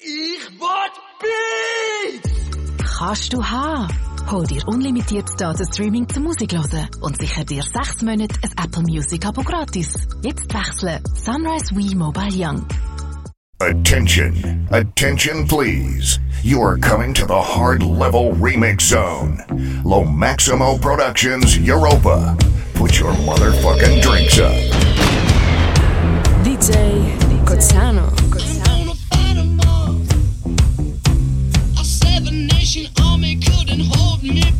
Ich will Beats! Kannst du haben. Hol dir unlimitiert Datenstreaming zum Musik hören und sicher dir sechs Monate ein Apple Music Abo gratis. Jetzt wechseln. Sunrise Wii Mobile Young. Attention, attention please. You are coming to the hard level remix zone. Lo Maximo Productions Europa. Put your motherfucking drinks up. DJ Cochano. Couldn't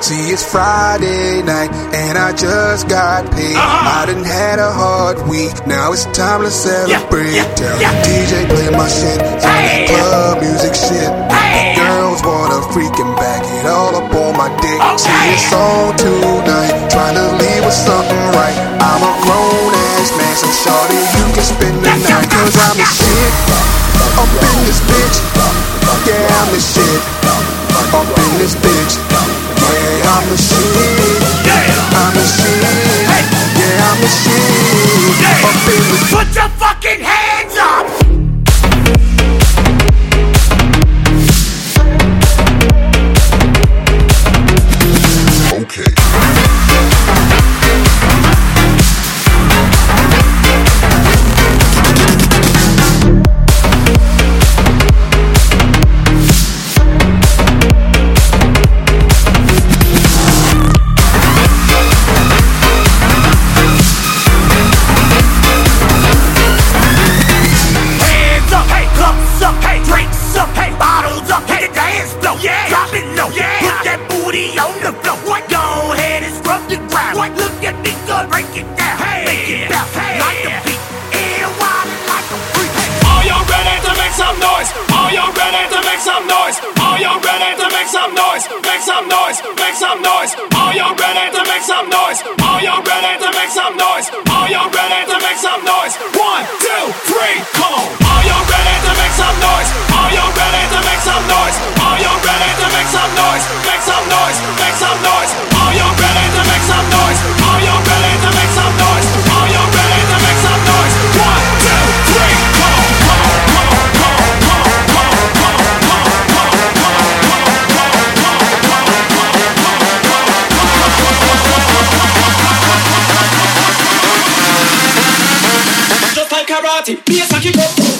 See, it's Friday night, and I just got paid. Uh-huh. I done had a hard week, now it's time to celebrate. yeah, Tell yeah. the DJ play my shit, Hey! club music shit. Hey! Girls wanna freaking back it all up on my dick. Okay. See, it's on tonight, trying to leave with something right. I'm a grown ass man, so shorty, you can spend the night, cause I'm the go. shit. Up in this bitch, yeah, I'm the shit. Up in this bitch, yeah, I'm the shit. Yeah! I'm the shit, Hey. yeah, I'm the shit. Yeah! Up in ready to make some noise? Make some noise, make some noise. Are y'all ready to make some noise? Are y'all ready to make some noise? Are y'all ready to make some noise? bate, pisa de coco.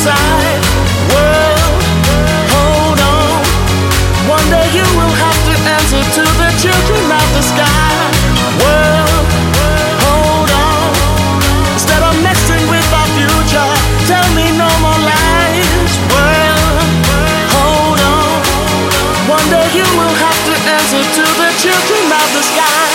World, hold on. One day you will have to answer to the children of the sky. World, hold on. Instead of with our future, tell me no more lies. World, hold on. One day you will have to answer to the children of the sky,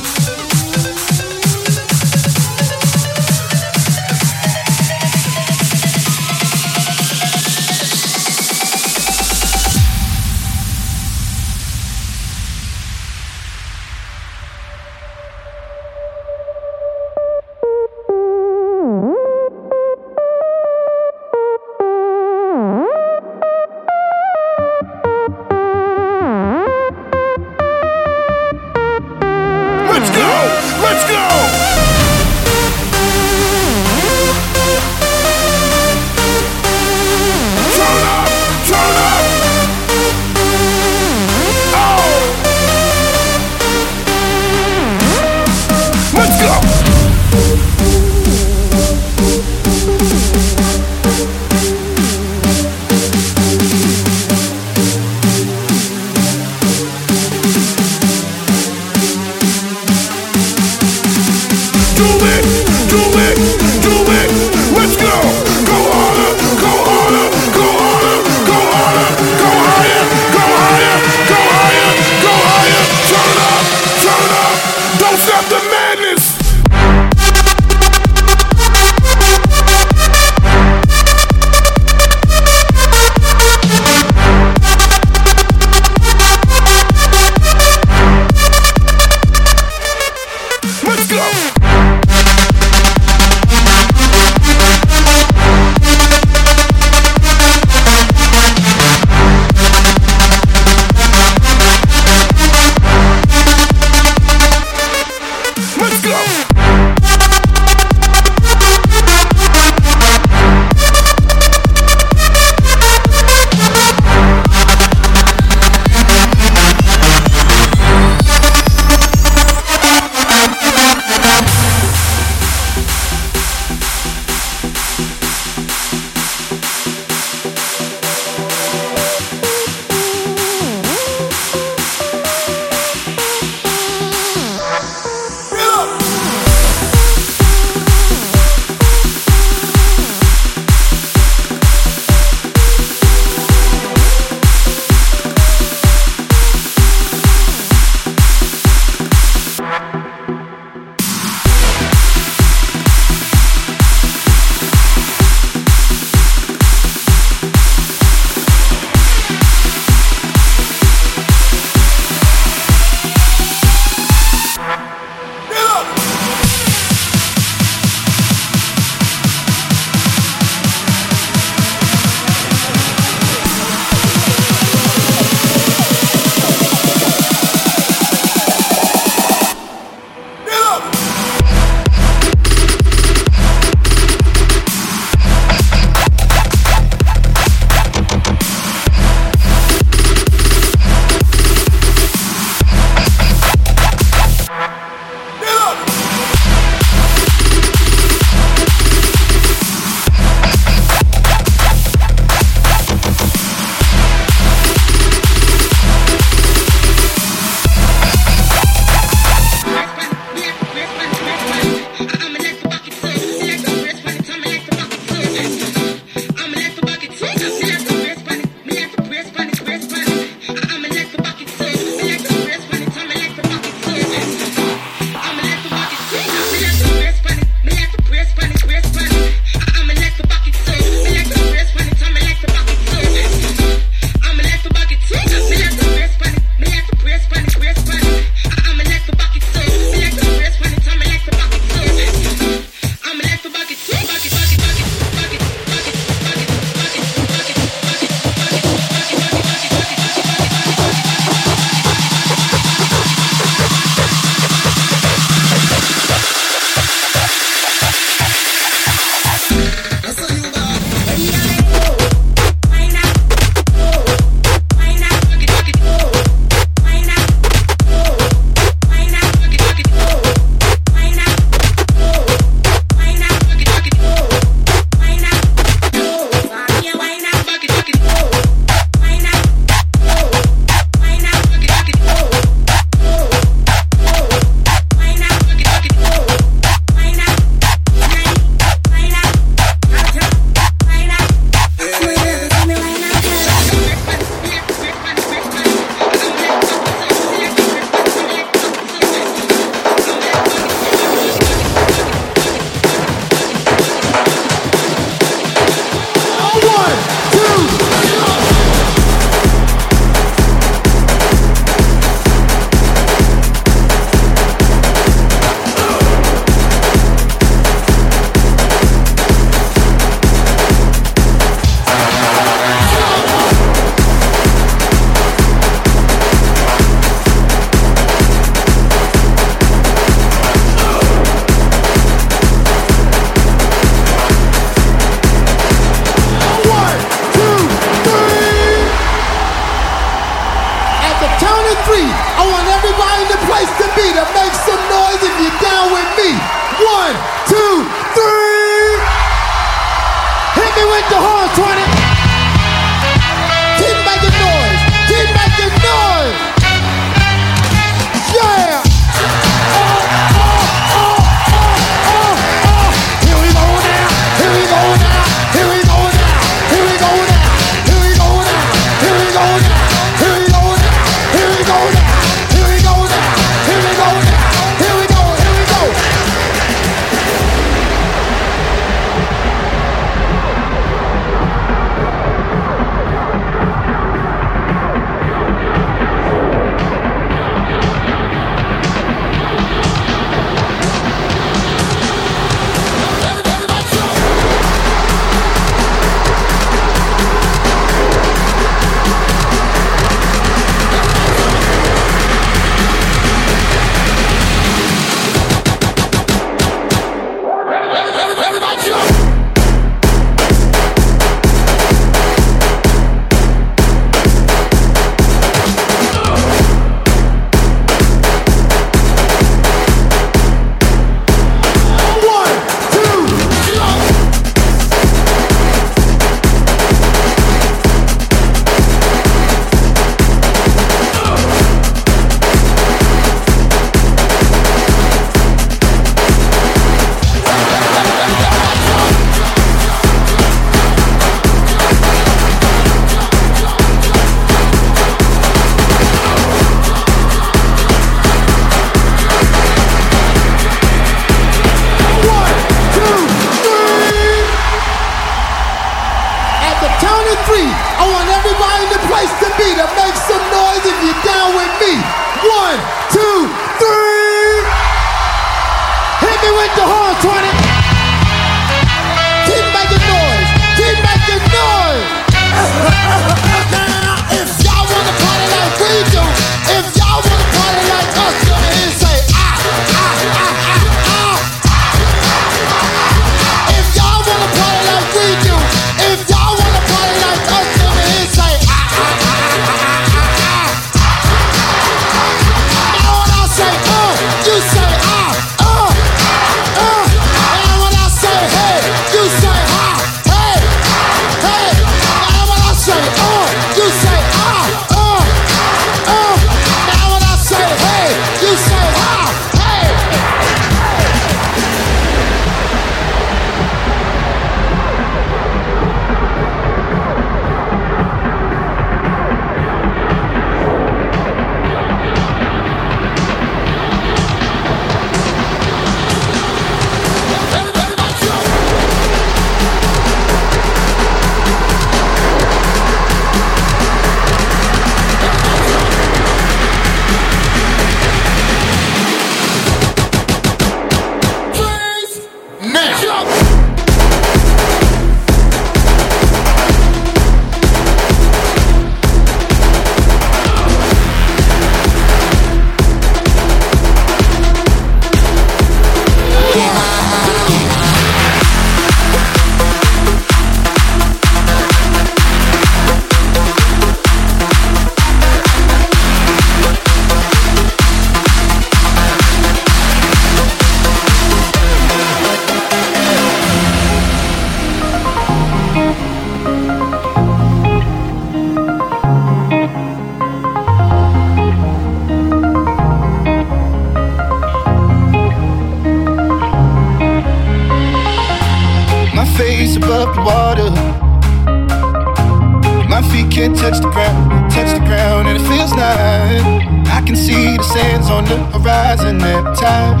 touch the ground, touch the ground, and it feels nice. I can see the sands on the horizon every time.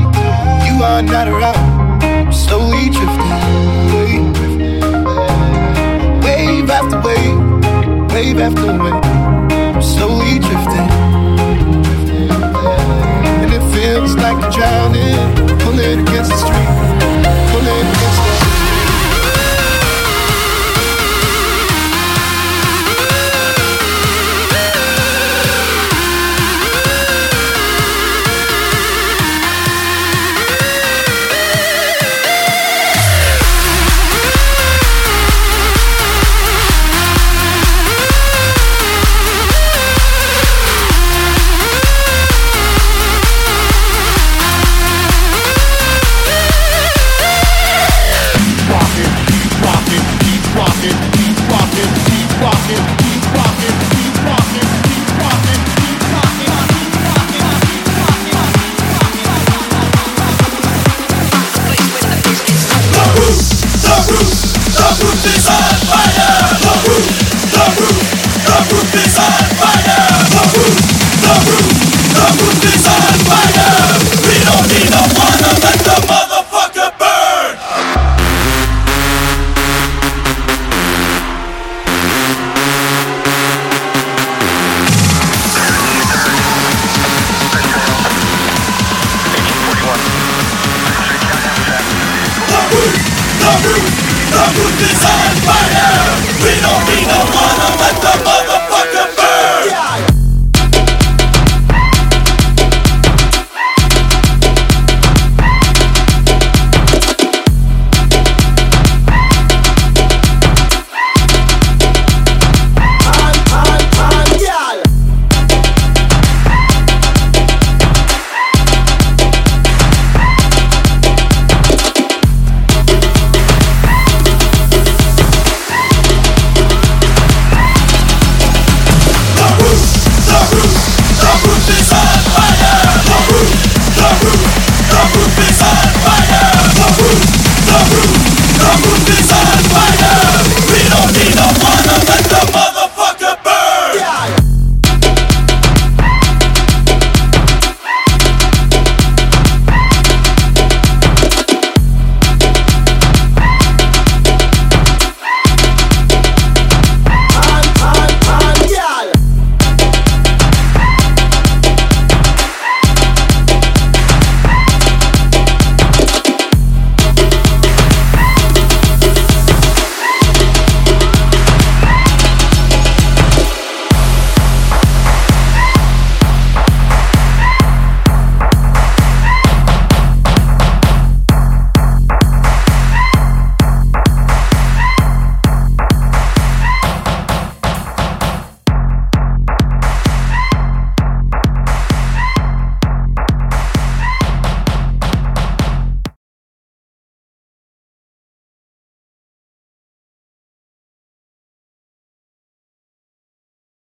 You are not around, I'm slowly drifting away. Wave after wave, wave after wave, I'm slowly drifting. And it feels like I'm drowning, pulling against the street,